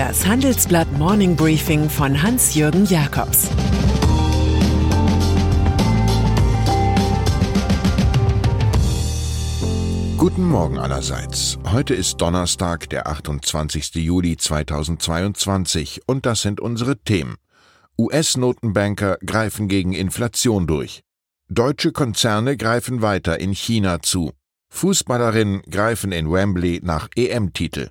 Das Handelsblatt Morning Briefing von Hans-Jürgen Jakobs Guten Morgen allerseits. Heute ist Donnerstag, der 28. Juli 2022 und das sind unsere Themen. US-Notenbanker greifen gegen Inflation durch. Deutsche Konzerne greifen weiter in China zu. Fußballerinnen greifen in Wembley nach EM-Titel.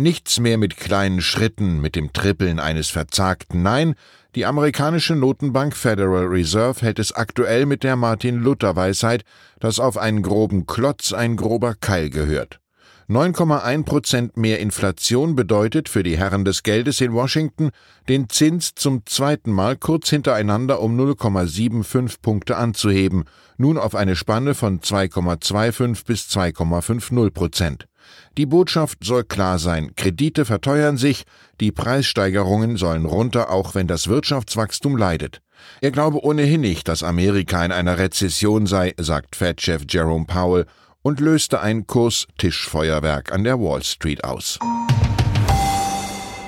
Nichts mehr mit kleinen Schritten, mit dem Trippeln eines Verzagten. Nein, die amerikanische Notenbank Federal Reserve hält es aktuell mit der Martin-Luther-Weisheit, dass auf einen groben Klotz ein grober Keil gehört. 9,1 Prozent mehr Inflation bedeutet für die Herren des Geldes in Washington, den Zins zum zweiten Mal kurz hintereinander um 0,75 Punkte anzuheben, nun auf eine Spanne von 2,25 bis 2,50 Prozent. Die Botschaft soll klar sein, Kredite verteuern sich, die Preissteigerungen sollen runter, auch wenn das Wirtschaftswachstum leidet. Er glaube ohnehin nicht, dass Amerika in einer Rezession sei, sagt Fed-Chef Jerome Powell und löste ein Kurs-Tischfeuerwerk an der Wall Street aus.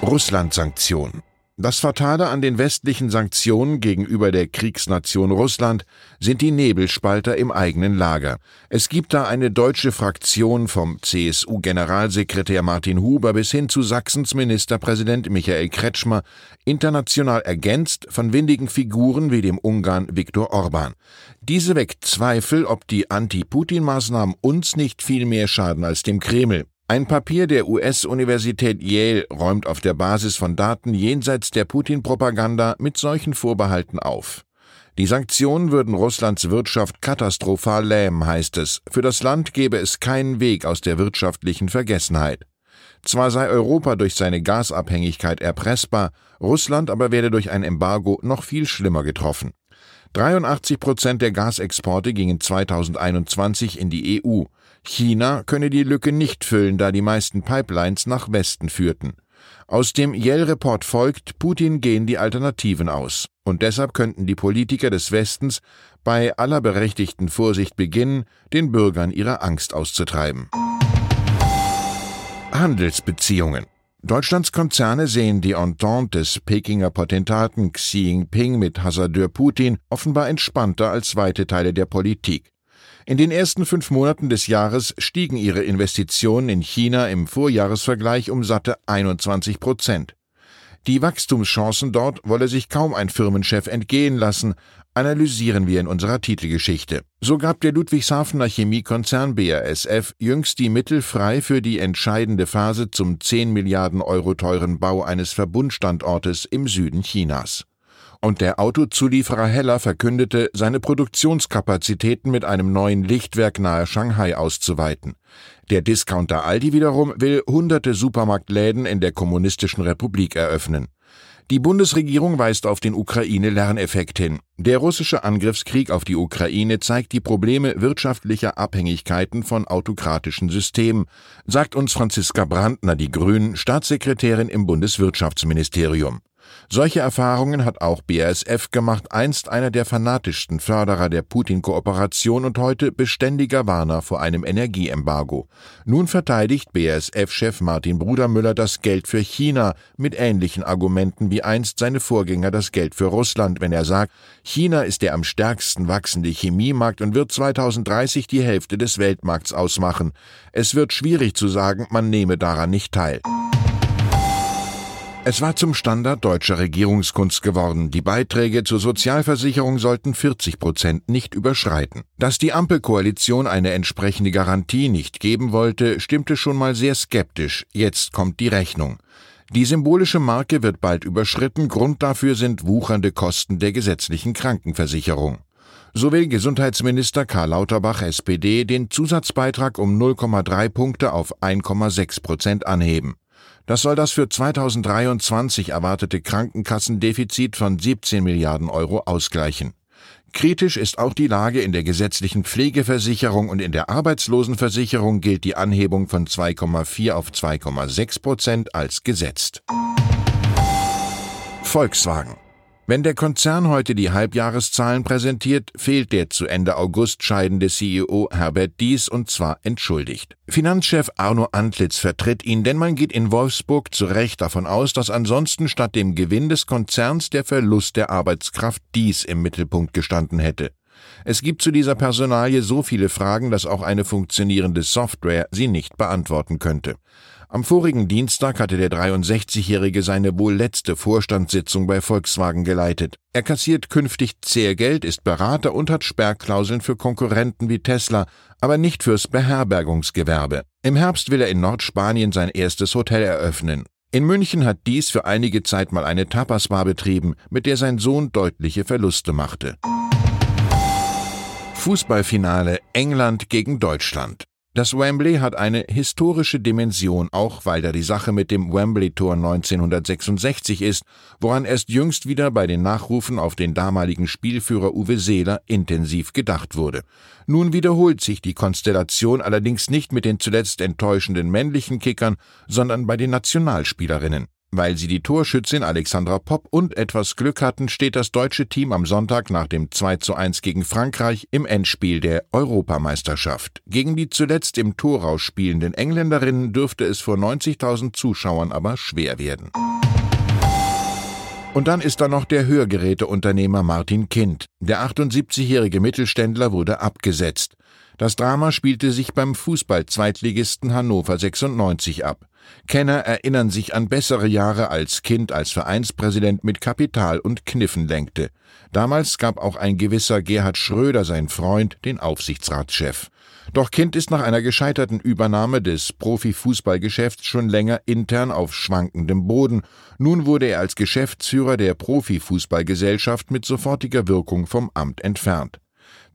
Russland-Sanktionen. Das Fatale an den westlichen Sanktionen gegenüber der Kriegsnation Russland sind die Nebelspalter im eigenen Lager. Es gibt da eine deutsche Fraktion vom CSU-Generalsekretär Martin Huber bis hin zu Sachsens Ministerpräsident Michael Kretschmer, international ergänzt von windigen Figuren wie dem Ungarn Viktor Orban. Diese weckt Zweifel, ob die Anti-Putin-Maßnahmen uns nicht viel mehr schaden als dem Kreml. Ein Papier der US-Universität Yale räumt auf der Basis von Daten jenseits der Putin-Propaganda mit solchen Vorbehalten auf. Die Sanktionen würden Russlands Wirtschaft katastrophal lähmen, heißt es. Für das Land gäbe es keinen Weg aus der wirtschaftlichen Vergessenheit. Zwar sei Europa durch seine Gasabhängigkeit erpressbar, Russland aber werde durch ein Embargo noch viel schlimmer getroffen. 83 Prozent der Gasexporte gingen 2021 in die EU. China könne die Lücke nicht füllen, da die meisten Pipelines nach Westen führten. Aus dem Yale-Report folgt, Putin gehen die Alternativen aus. Und deshalb könnten die Politiker des Westens bei aller berechtigten Vorsicht beginnen, den Bürgern ihre Angst auszutreiben. Handelsbeziehungen Deutschlands Konzerne sehen die Entente des Pekinger Potentaten Xi Jinping mit Hasardeur Putin offenbar entspannter als weite Teile der Politik. In den ersten fünf Monaten des Jahres stiegen ihre Investitionen in China im Vorjahresvergleich um satte 21 Prozent. Die Wachstumschancen dort wolle sich kaum ein Firmenchef entgehen lassen, analysieren wir in unserer Titelgeschichte. So gab der Ludwigshafener Chemiekonzern BASF jüngst die Mittel frei für die entscheidende Phase zum 10 Milliarden Euro teuren Bau eines Verbundstandortes im Süden Chinas und der Autozulieferer Heller verkündete, seine Produktionskapazitäten mit einem neuen Lichtwerk nahe Shanghai auszuweiten. Der Discounter Aldi wiederum will hunderte Supermarktläden in der kommunistischen Republik eröffnen. Die Bundesregierung weist auf den Ukraine-Lerneffekt hin. Der russische Angriffskrieg auf die Ukraine zeigt die Probleme wirtschaftlicher Abhängigkeiten von autokratischen Systemen, sagt uns Franziska Brandner, die Grünen, Staatssekretärin im Bundeswirtschaftsministerium. Solche Erfahrungen hat auch BASF gemacht, einst einer der fanatischsten Förderer der Putin-Kooperation und heute beständiger Warner vor einem Energieembargo. Nun verteidigt BASF-Chef Martin Brudermüller das Geld für China mit ähnlichen Argumenten wie einst seine Vorgänger das Geld für Russland, wenn er sagt, China ist der am stärksten wachsende Chemiemarkt und wird 2030 die Hälfte des Weltmarkts ausmachen. Es wird schwierig zu sagen, man nehme daran nicht teil. Es war zum Standard deutscher Regierungskunst geworden. Die Beiträge zur Sozialversicherung sollten 40 Prozent nicht überschreiten. Dass die Ampelkoalition eine entsprechende Garantie nicht geben wollte, stimmte schon mal sehr skeptisch. Jetzt kommt die Rechnung. Die symbolische Marke wird bald überschritten. Grund dafür sind wuchernde Kosten der gesetzlichen Krankenversicherung. So will Gesundheitsminister Karl Lauterbach SPD den Zusatzbeitrag um 0,3 Punkte auf 1,6 Prozent anheben. Das soll das für 2023 erwartete Krankenkassendefizit von 17 Milliarden Euro ausgleichen. Kritisch ist auch die Lage in der gesetzlichen Pflegeversicherung und in der Arbeitslosenversicherung gilt die Anhebung von 2,4 auf 2,6 Prozent als gesetzt. Volkswagen wenn der Konzern heute die Halbjahreszahlen präsentiert, fehlt der zu Ende August scheidende CEO Herbert Dies und zwar entschuldigt. Finanzchef Arno Antlitz vertritt ihn, denn man geht in Wolfsburg zu Recht davon aus, dass ansonsten statt dem Gewinn des Konzerns der Verlust der Arbeitskraft Dies im Mittelpunkt gestanden hätte. Es gibt zu dieser Personalie so viele Fragen, dass auch eine funktionierende Software sie nicht beantworten könnte. Am vorigen Dienstag hatte der 63-Jährige seine wohl letzte Vorstandssitzung bei Volkswagen geleitet. Er kassiert künftig Zehrgeld, ist Berater und hat Sperrklauseln für Konkurrenten wie Tesla, aber nicht fürs Beherbergungsgewerbe. Im Herbst will er in Nordspanien sein erstes Hotel eröffnen. In München hat dies für einige Zeit mal eine Tapasbar betrieben, mit der sein Sohn deutliche Verluste machte. Fußballfinale England gegen Deutschland. Das Wembley hat eine historische Dimension, auch weil da die Sache mit dem Wembley-Tor 1966 ist, woran erst jüngst wieder bei den Nachrufen auf den damaligen Spielführer Uwe Seeler intensiv gedacht wurde. Nun wiederholt sich die Konstellation allerdings nicht mit den zuletzt enttäuschenden männlichen Kickern, sondern bei den Nationalspielerinnen. Weil sie die Torschützin Alexandra Popp und etwas Glück hatten, steht das deutsche Team am Sonntag nach dem 2 zu 1 gegen Frankreich im Endspiel der Europameisterschaft. Gegen die zuletzt im Torrausch spielenden Engländerinnen dürfte es vor 90.000 Zuschauern aber schwer werden. Und dann ist da noch der Hörgeräteunternehmer Martin Kind. Der 78-jährige Mittelständler wurde abgesetzt. Das Drama spielte sich beim Fußball-Zweitligisten Hannover 96 ab. Kenner erinnern sich an bessere Jahre als Kind als Vereinspräsident mit Kapital und Kniffen lenkte. Damals gab auch ein gewisser Gerhard Schröder, sein Freund, den Aufsichtsratschef. Doch Kind ist nach einer gescheiterten Übernahme des Profifußballgeschäfts schon länger intern auf schwankendem Boden. Nun wurde er als Geschäftsführer der Profifußballgesellschaft mit sofortiger Wirkung vom Amt entfernt.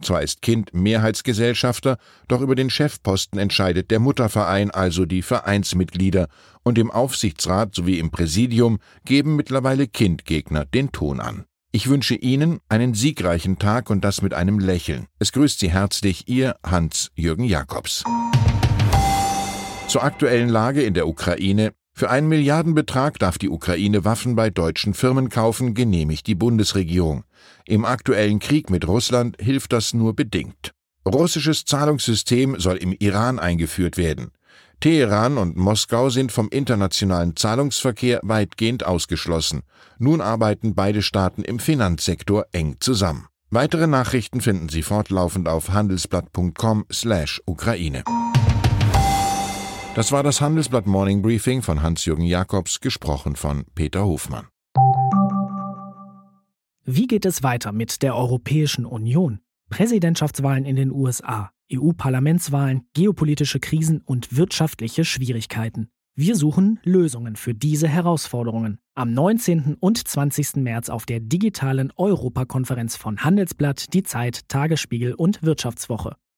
Zwar ist Kind Mehrheitsgesellschafter, doch über den Chefposten entscheidet der Mutterverein, also die Vereinsmitglieder, und im Aufsichtsrat sowie im Präsidium geben mittlerweile Kindgegner den Ton an. Ich wünsche Ihnen einen siegreichen Tag und das mit einem Lächeln. Es grüßt Sie herzlich Ihr Hans-Jürgen Jakobs. Zur aktuellen Lage in der Ukraine für einen Milliardenbetrag darf die Ukraine Waffen bei deutschen Firmen kaufen, genehmigt die Bundesregierung. Im aktuellen Krieg mit Russland hilft das nur bedingt. Russisches Zahlungssystem soll im Iran eingeführt werden. Teheran und Moskau sind vom internationalen Zahlungsverkehr weitgehend ausgeschlossen. Nun arbeiten beide Staaten im Finanzsektor eng zusammen. Weitere Nachrichten finden Sie fortlaufend auf handelsblatt.com/Ukraine. Das war das Handelsblatt Morning Briefing von Hans-Jürgen Jakobs, gesprochen von Peter Hofmann. Wie geht es weiter mit der Europäischen Union? Präsidentschaftswahlen in den USA, EU-Parlamentswahlen, geopolitische Krisen und wirtschaftliche Schwierigkeiten. Wir suchen Lösungen für diese Herausforderungen. Am 19. und 20. März auf der digitalen Europakonferenz von Handelsblatt, Die Zeit, Tagesspiegel und Wirtschaftswoche.